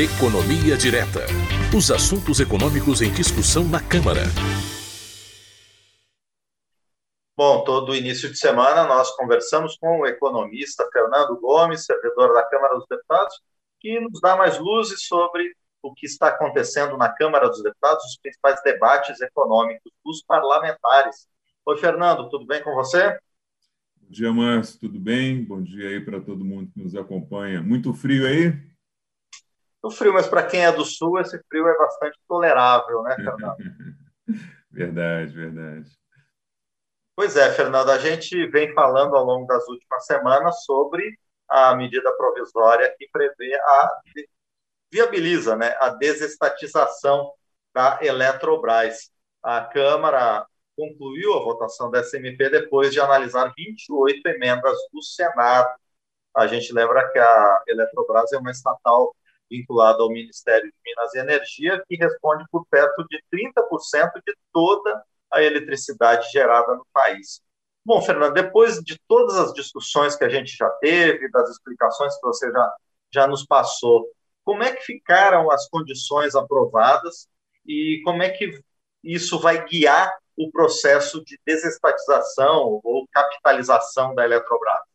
Economia Direta. Os assuntos econômicos em discussão na Câmara. Bom, todo início de semana nós conversamos com o economista Fernando Gomes, servidor da Câmara dos Deputados, que nos dá mais luzes sobre o que está acontecendo na Câmara dos Deputados, os principais debates econômicos dos parlamentares. Oi, Fernando, tudo bem com você? Bom dia, Márcio, tudo bem? Bom dia aí para todo mundo que nos acompanha. Muito frio aí? O frio, mas para quem é do sul, esse frio é bastante tolerável, né, Fernando? verdade, verdade. Pois é, Fernando, a gente vem falando ao longo das últimas semanas sobre a medida provisória que prevê a viabiliza, né, a desestatização da Eletrobras. A Câmara concluiu a votação da SMP depois de analisar 28 emendas do Senado. A gente lembra que a Eletrobras é uma estatal vinculado ao Ministério de Minas e Energia, que responde por perto de 30% de toda a eletricidade gerada no país. Bom, Fernando, depois de todas as discussões que a gente já teve, das explicações que você já, já nos passou, como é que ficaram as condições aprovadas e como é que isso vai guiar o processo de desestatização ou capitalização da Eletrobras?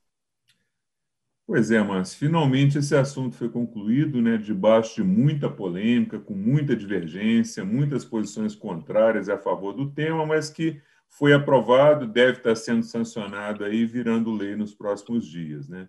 Pois é, mas finalmente esse assunto foi concluído, né, debaixo de muita polêmica, com muita divergência, muitas posições contrárias a favor do tema, mas que foi aprovado, deve estar sendo sancionado aí, virando lei nos próximos dias, né?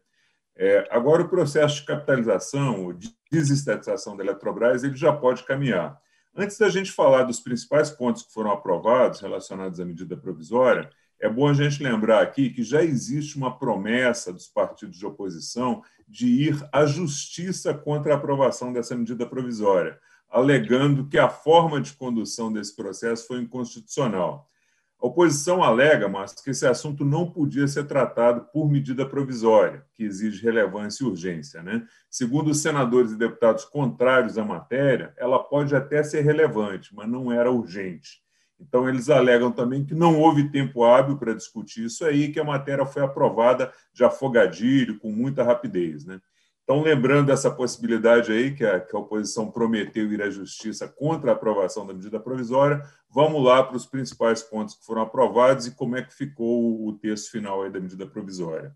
É, agora o processo de capitalização, de desestatização da Eletrobras, ele já pode caminhar. Antes da gente falar dos principais pontos que foram aprovados relacionados à medida provisória, é bom a gente lembrar aqui que já existe uma promessa dos partidos de oposição de ir à justiça contra a aprovação dessa medida provisória, alegando que a forma de condução desse processo foi inconstitucional. A oposição alega, mas que esse assunto não podia ser tratado por medida provisória, que exige relevância e urgência. Né? Segundo os senadores e deputados contrários à matéria, ela pode até ser relevante, mas não era urgente. Então, eles alegam também que não houve tempo hábil para discutir isso aí, que a matéria foi aprovada de afogadilho, com muita rapidez. Né? Então, lembrando essa possibilidade aí, que a, que a oposição prometeu ir à justiça contra a aprovação da medida provisória, vamos lá para os principais pontos que foram aprovados e como é que ficou o texto final aí da medida provisória.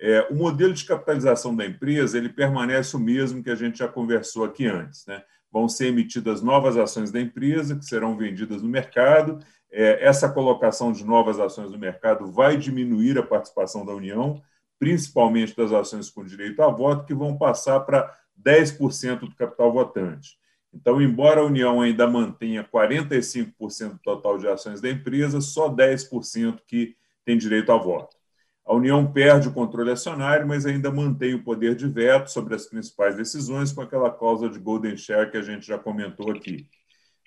É, o modelo de capitalização da empresa ele permanece o mesmo que a gente já conversou aqui antes. Né? vão ser emitidas novas ações da empresa, que serão vendidas no mercado. É, essa colocação de novas ações no mercado vai diminuir a participação da União, principalmente das ações com direito a voto, que vão passar para 10% do capital votante. Então, embora a União ainda mantenha 45% do total de ações da empresa, só 10% que tem direito a voto. A União perde o controle acionário, mas ainda mantém o poder de veto sobre as principais decisões, com aquela causa de Golden Share que a gente já comentou aqui.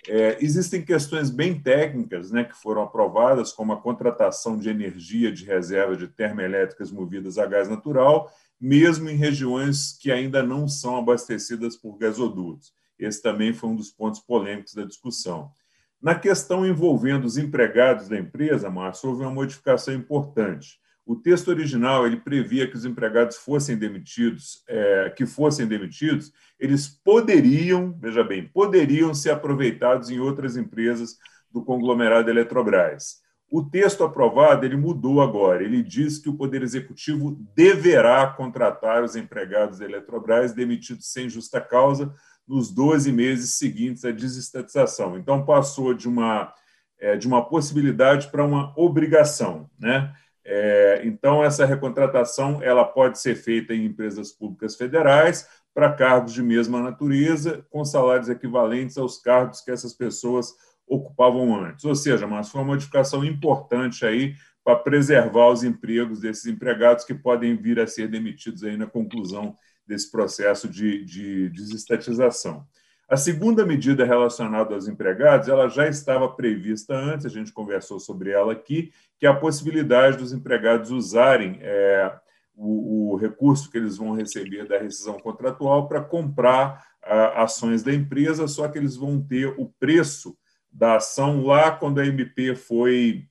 É, existem questões bem técnicas né, que foram aprovadas, como a contratação de energia de reserva de termoelétricas movidas a gás natural, mesmo em regiões que ainda não são abastecidas por gasodutos. Esse também foi um dos pontos polêmicos da discussão. Na questão envolvendo os empregados da empresa, Márcio, houve uma modificação importante. O texto original ele previa que os empregados fossem demitidos, é, que fossem demitidos, eles poderiam, veja bem, poderiam ser aproveitados em outras empresas do conglomerado Eletrobras. O texto aprovado ele mudou agora. Ele diz que o Poder Executivo deverá contratar os empregados da Eletrobras demitidos sem justa causa nos 12 meses seguintes à desestatização. Então passou de uma é, de uma possibilidade para uma obrigação, né? É, então, essa recontratação ela pode ser feita em empresas públicas federais para cargos de mesma natureza, com salários equivalentes aos cargos que essas pessoas ocupavam antes. Ou seja, mas foi uma modificação importante aí para preservar os empregos desses empregados que podem vir a ser demitidos aí na conclusão desse processo de, de desestatização. A segunda medida relacionada aos empregados, ela já estava prevista antes, a gente conversou sobre ela aqui, que é a possibilidade dos empregados usarem é, o, o, recurso que eles vão receber da rescisão contratual para comprar a, ações da empresa, só que eles vão ter o preço da ação lá quando a MP foi,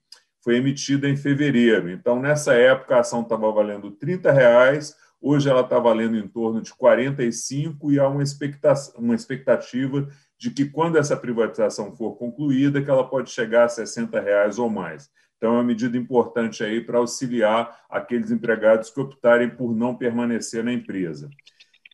foi emitida em fevereiro. Então, nessa época, a ação estava valendo R$ reais, Hoje ela está valendo em torno de 45 e há uma expectativa, uma expectativa de que quando essa privatização for concluída, que ela pode chegar a 60 reais ou mais. Então, é uma medida importante aí para auxiliar aqueles empregados que optarem por não permanecer na empresa.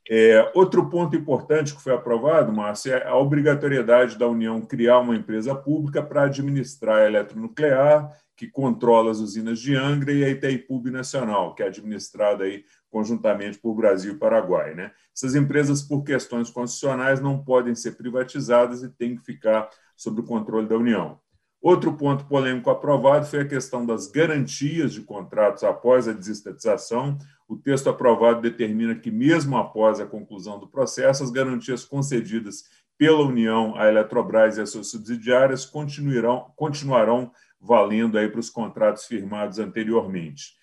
É, outro ponto importante que foi aprovado, Márcio, é a obrigatoriedade da União criar uma empresa pública para administrar a eletronuclear, que controla as usinas de Angra, e a Itaipu Nacional, que é administrada aí conjuntamente por Brasil e Paraguai. Né? Essas empresas, por questões constitucionais, não podem ser privatizadas e têm que ficar sob o controle da União. Outro ponto polêmico aprovado foi a questão das garantias de contratos após a desestatização. O texto aprovado determina que, mesmo após a conclusão do processo, as garantias concedidas pela União à Eletrobras e às suas subsidiárias continuarão, continuarão valendo aí para os contratos firmados anteriormente.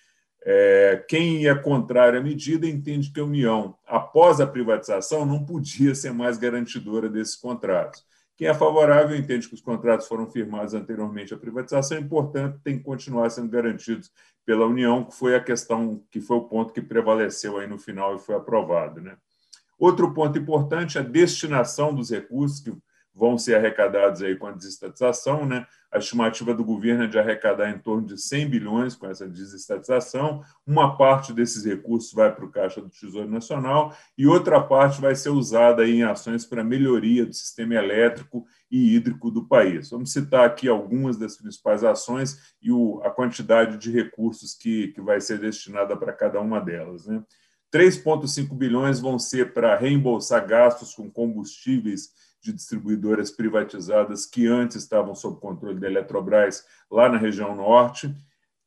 É, quem é contrário à medida entende que a União, após a privatização, não podia ser mais garantidora desses contratos. Quem é favorável entende que os contratos foram firmados anteriormente à privatização e, portanto, tem que continuar sendo garantidos pela União, que foi a questão, que foi o ponto que prevaleceu aí no final e foi aprovado. Né? Outro ponto importante é a destinação dos recursos que vão ser arrecadados aí com a desestatização. Né? A estimativa do governo é de arrecadar em torno de 100 bilhões com essa desestatização. Uma parte desses recursos vai para o Caixa do Tesouro Nacional e outra parte vai ser usada em ações para melhoria do sistema elétrico e hídrico do país. Vamos citar aqui algumas das principais ações e o, a quantidade de recursos que, que vai ser destinada para cada uma delas. Né? 3,5 bilhões vão ser para reembolsar gastos com combustíveis de distribuidoras privatizadas que antes estavam sob controle da Eletrobras lá na região norte.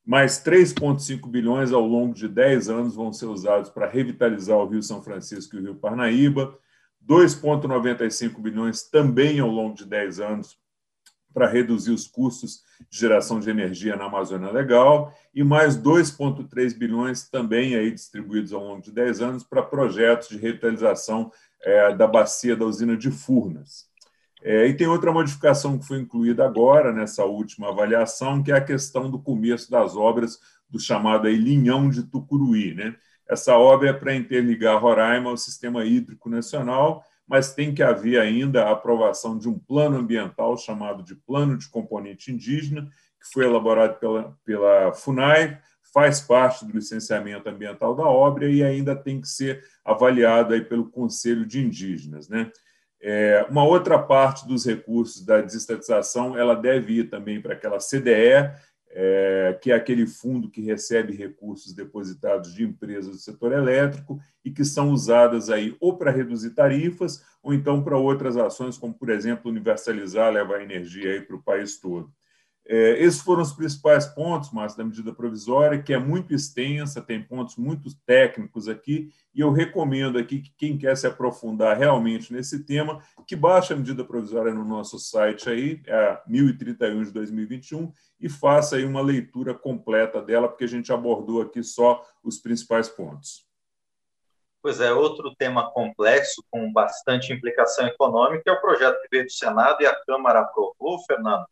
Mais 3,5 bilhões ao longo de 10 anos vão ser usados para revitalizar o Rio São Francisco e o Rio Parnaíba. 2,95 bilhões também ao longo de 10 anos para reduzir os custos geração de energia na Amazônia Legal e mais 2,3 bilhões também aí distribuídos ao longo de 10 anos para projetos de revitalização é, da bacia da usina de Furnas. É, e tem outra modificação que foi incluída agora, nessa última avaliação, que é a questão do começo das obras do chamado aí, Linhão de Tucuruí. Né? Essa obra é para interligar Roraima ao Sistema Hídrico Nacional, mas tem que haver ainda a aprovação de um plano ambiental chamado de Plano de Componente Indígena, que foi elaborado pela, pela FUNAI, faz parte do licenciamento ambiental da obra e ainda tem que ser avaliado aí pelo Conselho de Indígenas. Né? É, uma outra parte dos recursos da desestatização ela deve ir também para aquela CDE, é, que é aquele fundo que recebe recursos depositados de empresas do setor elétrico e que são usadas aí ou para reduzir tarifas ou então para outras ações, como, por exemplo, universalizar, levar energia aí para o país todo. É, esses foram os principais pontos, Márcio, da medida provisória, que é muito extensa, tem pontos muito técnicos aqui, e eu recomendo aqui que quem quer se aprofundar realmente nesse tema, que baixe a medida provisória no nosso site aí, a 1031 de 2021, e faça aí uma leitura completa dela, porque a gente abordou aqui só os principais pontos. Pois é, outro tema complexo, com bastante implicação econômica, é o projeto que veio do Senado e a Câmara aprovou, Fernando,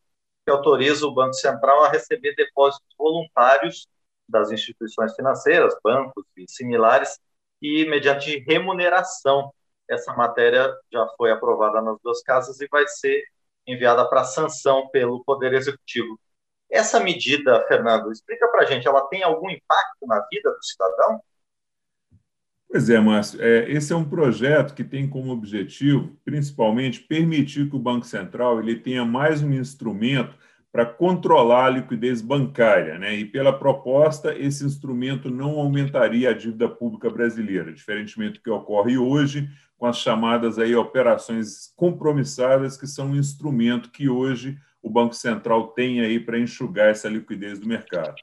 que autoriza o Banco Central a receber depósitos voluntários das instituições financeiras, bancos e similares, e mediante remuneração. Essa matéria já foi aprovada nas duas casas e vai ser enviada para sanção pelo Poder Executivo. Essa medida, Fernando, explica para a gente, ela tem algum impacto na vida do cidadão? Pois é, Márcio. É, esse é um projeto que tem como objetivo, principalmente, permitir que o Banco Central ele tenha mais um instrumento para controlar a liquidez bancária. Né? E, pela proposta, esse instrumento não aumentaria a dívida pública brasileira, diferentemente do que ocorre hoje com as chamadas aí operações compromissadas, que são um instrumento que hoje o Banco Central tem aí para enxugar essa liquidez do mercado.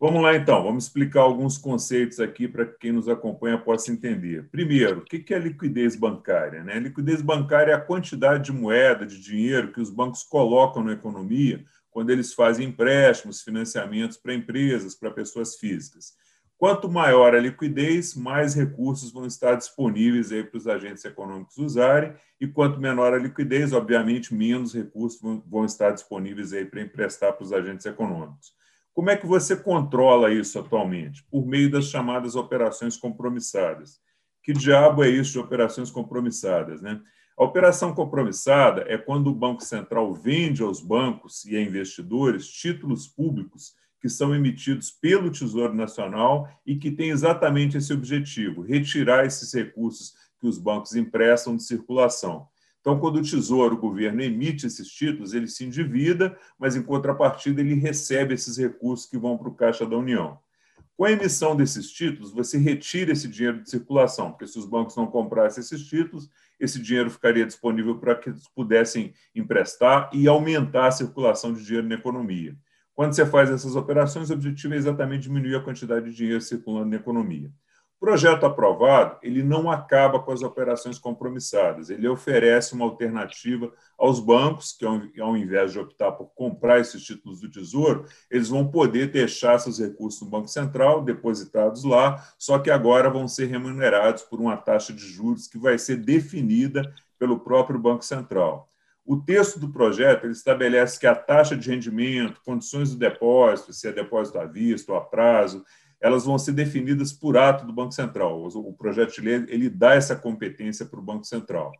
Vamos lá, então, vamos explicar alguns conceitos aqui para que quem nos acompanha possa entender. Primeiro, o que é liquidez bancária? Né? Liquidez bancária é a quantidade de moeda, de dinheiro que os bancos colocam na economia quando eles fazem empréstimos, financiamentos para empresas, para pessoas físicas. Quanto maior a liquidez, mais recursos vão estar disponíveis aí para os agentes econômicos usarem, e quanto menor a liquidez, obviamente, menos recursos vão estar disponíveis aí para emprestar para os agentes econômicos. Como é que você controla isso atualmente? Por meio das chamadas operações compromissadas. Que diabo é isso de operações compromissadas? Né? A operação compromissada é quando o Banco Central vende aos bancos e a investidores títulos públicos que são emitidos pelo Tesouro Nacional e que têm exatamente esse objetivo: retirar esses recursos que os bancos emprestam de circulação. Então, quando o Tesouro, o governo, emite esses títulos, ele se endivida, mas, em contrapartida, ele recebe esses recursos que vão para o Caixa da União. Com a emissão desses títulos, você retira esse dinheiro de circulação, porque se os bancos não comprassem esses títulos, esse dinheiro ficaria disponível para que eles pudessem emprestar e aumentar a circulação de dinheiro na economia. Quando você faz essas operações, o objetivo é exatamente diminuir a quantidade de dinheiro circulando na economia. Projeto aprovado, ele não acaba com as operações compromissadas, ele oferece uma alternativa aos bancos, que ao invés de optar por comprar esses títulos do Tesouro, eles vão poder deixar seus recursos no Banco Central, depositados lá, só que agora vão ser remunerados por uma taxa de juros que vai ser definida pelo próprio Banco Central. O texto do projeto ele estabelece que a taxa de rendimento, condições do depósito, se é depósito à vista ou a prazo, elas vão ser definidas por ato do Banco Central. O projeto de lei ele dá essa competência para o Banco Central.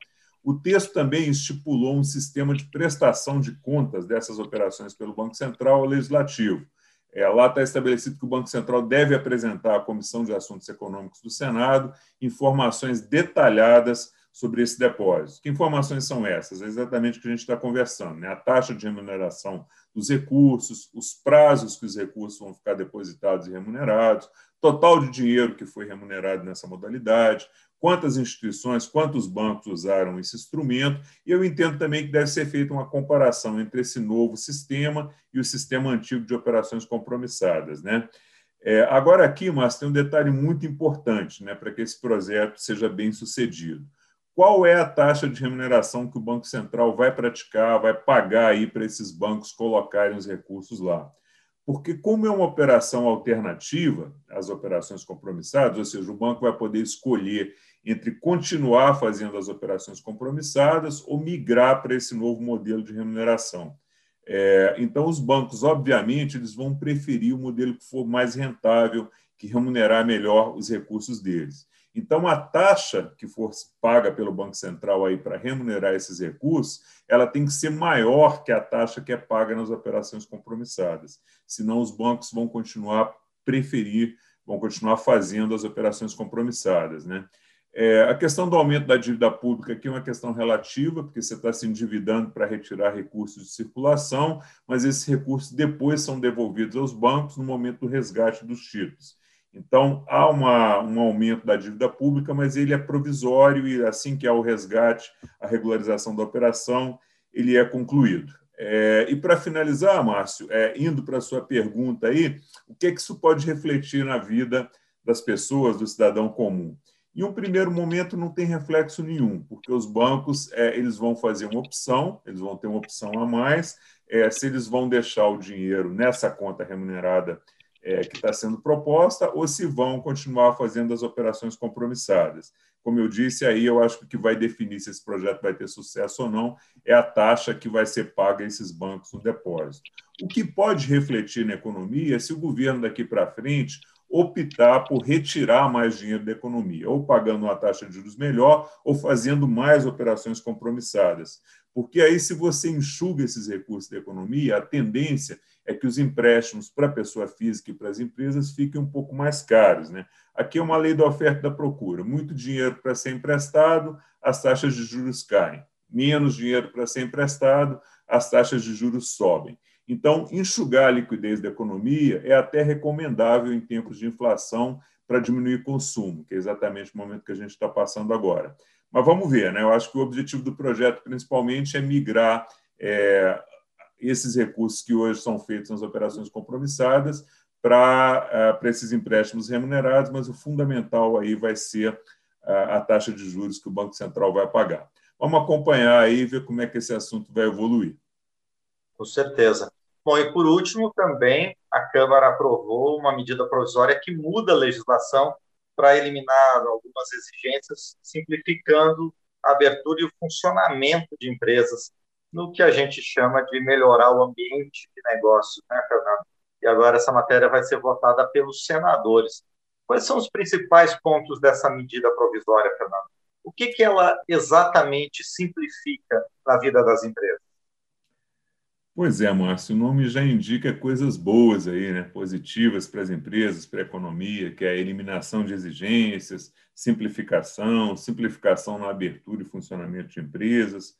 O texto também estipulou um sistema de prestação de contas dessas operações pelo Banco Central ao Legislativo. É, lá está estabelecido que o Banco Central deve apresentar à Comissão de Assuntos Econômicos do Senado informações detalhadas sobre esse depósito. Que informações são essas? É exatamente o que a gente está conversando. Né? A taxa de remuneração dos recursos, os prazos que os recursos vão ficar depositados e remunerados, total de dinheiro que foi remunerado nessa modalidade, quantas instituições, quantos bancos usaram esse instrumento, e eu entendo também que deve ser feita uma comparação entre esse novo sistema e o sistema antigo de operações compromissadas. Né? É, agora, aqui, Márcio, tem um detalhe muito importante né, para que esse projeto seja bem sucedido qual é a taxa de remuneração que o Banco Central vai praticar, vai pagar aí para esses bancos colocarem os recursos lá. Porque, como é uma operação alternativa às operações compromissadas, ou seja, o banco vai poder escolher entre continuar fazendo as operações compromissadas ou migrar para esse novo modelo de remuneração. É, então, os bancos, obviamente, eles vão preferir o modelo que for mais rentável, que remunerar melhor os recursos deles. Então, a taxa que for paga pelo Banco Central aí para remunerar esses recursos, ela tem que ser maior que a taxa que é paga nas operações compromissadas. Senão, os bancos vão continuar preferir, vão continuar fazendo as operações compromissadas. Né? É, a questão do aumento da dívida pública aqui é uma questão relativa, porque você está se endividando para retirar recursos de circulação, mas esses recursos depois são devolvidos aos bancos no momento do resgate dos títulos. Então, há uma, um aumento da dívida pública, mas ele é provisório e, assim que há o resgate, a regularização da operação, ele é concluído. É, e, para finalizar, Márcio, é, indo para a sua pergunta aí, o que, é que isso pode refletir na vida das pessoas, do cidadão comum? Em um primeiro momento, não tem reflexo nenhum, porque os bancos é, eles vão fazer uma opção, eles vão ter uma opção a mais, é, se eles vão deixar o dinheiro nessa conta remunerada é, que está sendo proposta ou se vão continuar fazendo as operações compromissadas. Como eu disse, aí eu acho que o que vai definir se esse projeto vai ter sucesso ou não é a taxa que vai ser paga a esses bancos no depósito. O que pode refletir na economia é se o governo daqui para frente optar por retirar mais dinheiro da economia, ou pagando uma taxa de juros melhor, ou fazendo mais operações compromissadas. Porque aí, se você enxuga esses recursos da economia, a tendência é que os empréstimos para a pessoa física e para as empresas fiquem um pouco mais caros. Né? Aqui é uma lei da oferta e da procura. Muito dinheiro para ser emprestado, as taxas de juros caem. Menos dinheiro para ser emprestado, as taxas de juros sobem. Então, enxugar a liquidez da economia é até recomendável em tempos de inflação para diminuir consumo, que é exatamente o momento que a gente está passando agora. Mas vamos ver, né? Eu acho que o objetivo do projeto, principalmente, é migrar é, esses recursos que hoje são feitos nas operações compromissadas para, uh, para esses empréstimos remunerados, mas o fundamental aí vai ser uh, a taxa de juros que o Banco Central vai pagar. Vamos acompanhar aí e ver como é que esse assunto vai evoluir. Com certeza. Bom, e por último, também a Câmara aprovou uma medida provisória que muda a legislação para eliminar algumas exigências, simplificando a abertura e o funcionamento de empresas no que a gente chama de melhorar o ambiente de negócio, né, Fernando? e agora essa matéria vai ser votada pelos senadores. Quais são os principais pontos dessa medida provisória, Fernando? O que, que ela exatamente simplifica na vida das empresas? Pois é, Márcio, o nome já indica coisas boas aí, né? positivas para as empresas, para a economia, que é a eliminação de exigências, simplificação, simplificação na abertura e funcionamento de empresas.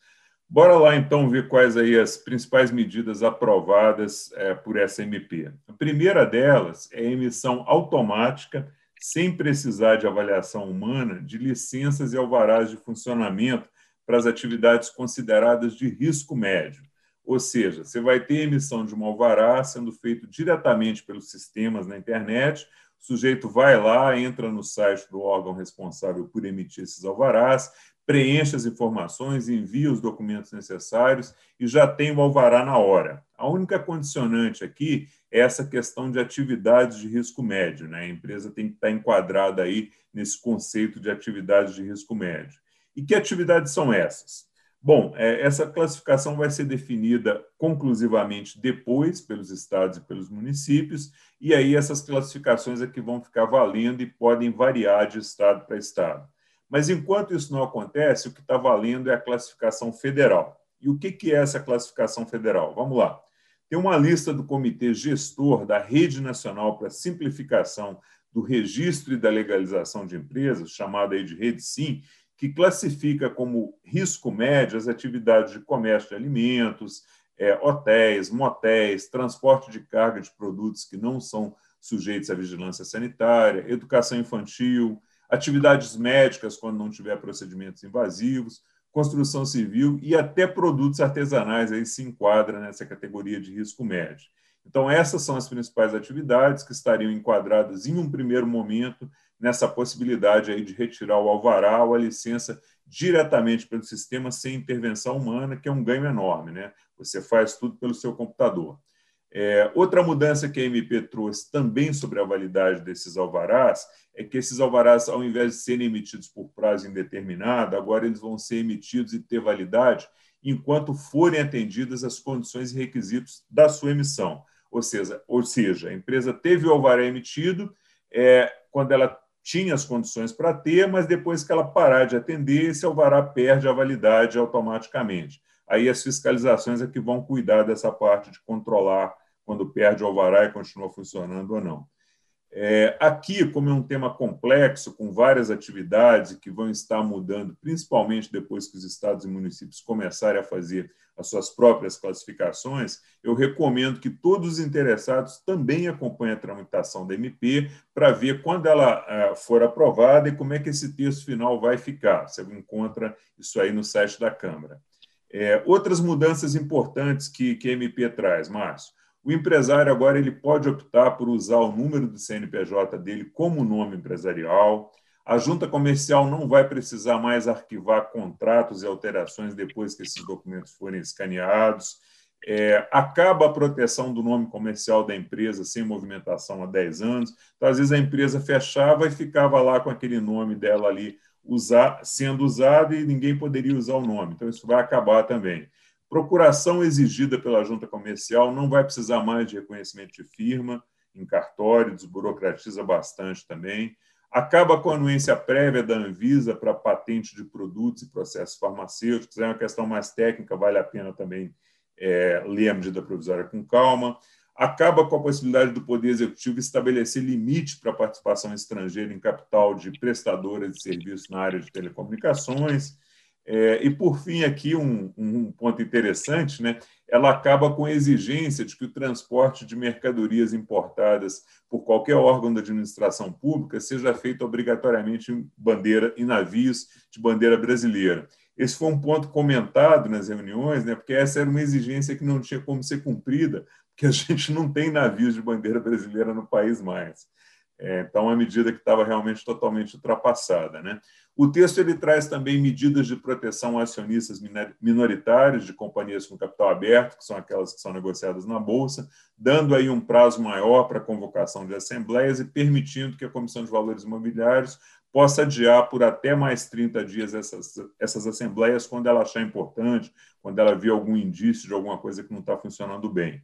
Bora lá então ver quais aí as principais medidas aprovadas é, por essa MP. A primeira delas é a emissão automática, sem precisar de avaliação humana, de licenças e alvarás de funcionamento para as atividades consideradas de risco médio ou seja, você vai ter emissão de um alvará sendo feito diretamente pelos sistemas na internet. O sujeito vai lá, entra no site do órgão responsável por emitir esses alvarás, preenche as informações, envia os documentos necessários e já tem o alvará na hora. A única condicionante aqui é essa questão de atividades de risco médio. Né? A empresa tem que estar enquadrada aí nesse conceito de atividades de risco médio. E que atividades são essas? Bom, é, essa classificação vai ser definida conclusivamente depois pelos estados e pelos municípios, e aí essas classificações é que vão ficar valendo e podem variar de estado para estado. Mas enquanto isso não acontece, o que está valendo é a classificação federal. E o que, que é essa classificação federal? Vamos lá. Tem uma lista do Comitê Gestor da Rede Nacional para Simplificação do Registro e da Legalização de Empresas, chamada aí de Rede Sim, que classifica como risco médio as atividades de comércio de alimentos, é, hotéis, motéis, transporte de carga de produtos que não são sujeitos à vigilância sanitária, educação infantil, atividades médicas quando não tiver procedimentos invasivos, construção civil e até produtos artesanais aí se enquadra nessa categoria de risco médio. Então essas são as principais atividades que estariam enquadradas em um primeiro momento nessa possibilidade aí de retirar o alvará ou a licença diretamente pelo sistema sem intervenção humana, que é um ganho enorme, né? Você faz tudo pelo seu computador. É, outra mudança que a MP trouxe também sobre a validade desses alvarás é que esses alvarás, ao invés de serem emitidos por prazo indeterminado, agora eles vão ser emitidos e ter validade enquanto forem atendidas as condições e requisitos da sua emissão. Ou seja, ou seja a empresa teve o alvará emitido é, quando ela tinha as condições para ter, mas depois que ela parar de atender, esse alvará perde a validade automaticamente. Aí as fiscalizações é que vão cuidar dessa parte de controlar quando perde o alvará e continua funcionando ou não. É, aqui, como é um tema complexo, com várias atividades que vão estar mudando, principalmente depois que os estados e municípios começarem a fazer as suas próprias classificações, eu recomendo que todos os interessados também acompanhem a tramitação da MP para ver quando ela uh, for aprovada e como é que esse texto final vai ficar. Você encontra isso aí no site da Câmara. É, outras mudanças importantes que, que a MP traz, Márcio. O empresário agora ele pode optar por usar o número do CNPJ dele como nome empresarial. A junta comercial não vai precisar mais arquivar contratos e alterações depois que esses documentos forem escaneados. É, acaba a proteção do nome comercial da empresa sem movimentação há 10 anos. Então, às vezes, a empresa fechava e ficava lá com aquele nome dela ali usar, sendo usado e ninguém poderia usar o nome. Então, isso vai acabar também. Procuração exigida pela junta comercial não vai precisar mais de reconhecimento de firma em cartório, desburocratiza bastante também acaba com a anuência prévia da Anvisa para patente de produtos e processos farmacêuticos. É uma questão mais técnica, vale a pena também é, ler a medida provisória com calma. Acaba com a possibilidade do Poder Executivo estabelecer limite para a participação estrangeira em capital de prestadoras de serviços na área de telecomunicações. É, e, por fim, aqui um, um, ponto interessante, né? ela acaba com a exigência de que o transporte de mercadorias importadas por qualquer órgão da administração pública seja feito obrigatoriamente em bandeira em navios de bandeira brasileira. Esse foi um ponto comentado nas reuniões, né? porque essa era uma exigência que não tinha como ser cumprida, porque a gente não tem navios de bandeira brasileira no país mais. É, então, uma medida que estava realmente totalmente ultrapassada. Né? O texto ele traz também medidas de proteção a acionistas minoritários de companhias com capital aberto, que são aquelas que são negociadas na Bolsa, dando aí um prazo maior para a convocação de assembleias e permitindo que a Comissão de Valores Imobiliários possa adiar por até mais 30 dias essas, essas assembleias quando ela achar importante, quando ela vir algum indício de alguma coisa que não está funcionando bem.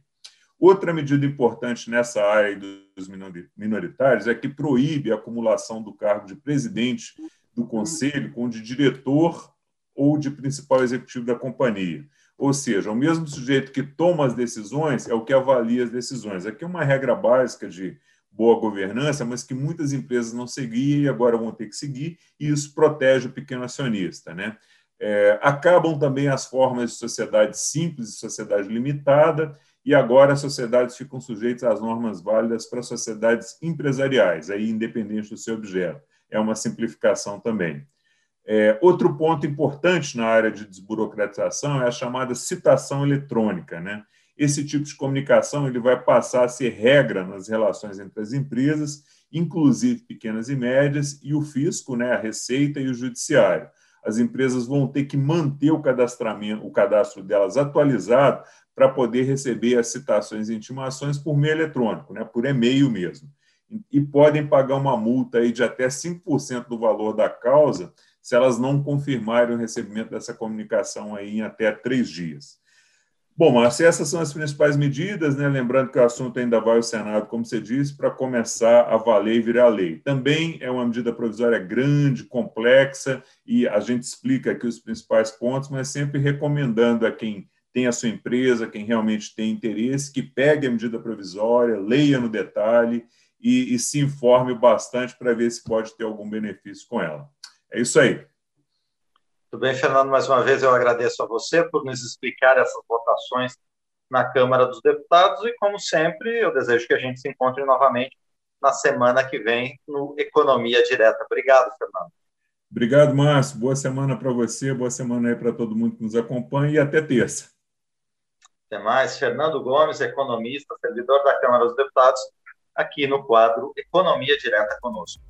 Outra medida importante nessa área dos minoritários é que proíbe a acumulação do cargo de presidente do conselho com o de diretor ou de principal executivo da companhia. Ou seja, o mesmo sujeito que toma as decisões é o que avalia as decisões. Aqui é uma regra básica de boa governança, mas que muitas empresas não seguiam e agora vão ter que seguir, e isso protege o pequeno acionista. Né? É, acabam também as formas de sociedade simples e sociedade limitada, e agora as sociedades ficam sujeitas às normas válidas para sociedades empresariais, aí independente do seu objeto. É uma simplificação também. É, outro ponto importante na área de desburocratização é a chamada citação eletrônica. Né? Esse tipo de comunicação ele vai passar a ser regra nas relações entre as empresas, inclusive pequenas e médias, e o fisco, né, a Receita e o Judiciário. As empresas vão ter que manter o cadastramento, o cadastro delas atualizado para poder receber as citações e intimações por meio eletrônico, né, por e-mail mesmo. E podem pagar uma multa aí de até 5% do valor da causa se elas não confirmarem o recebimento dessa comunicação aí em até três dias. Bom, Márcio, essas são as principais medidas, né? lembrando que o assunto ainda vai ao Senado, como você disse, para começar a valer e virar lei. Também é uma medida provisória grande, complexa, e a gente explica aqui os principais pontos, mas sempre recomendando a quem tem a sua empresa, quem realmente tem interesse, que pegue a medida provisória, leia no detalhe e, e se informe bastante para ver se pode ter algum benefício com ela. É isso aí. Tudo bem, Fernando? Mais uma vez eu agradeço a você por nos explicar essas votações na Câmara dos Deputados e, como sempre, eu desejo que a gente se encontre novamente na semana que vem no Economia Direta. Obrigado, Fernando. Obrigado, Márcio. Boa semana para você, boa semana aí para todo mundo que nos acompanha e até terça. Até mais. Fernando Gomes, economista, servidor da Câmara dos Deputados, aqui no quadro Economia Direta conosco.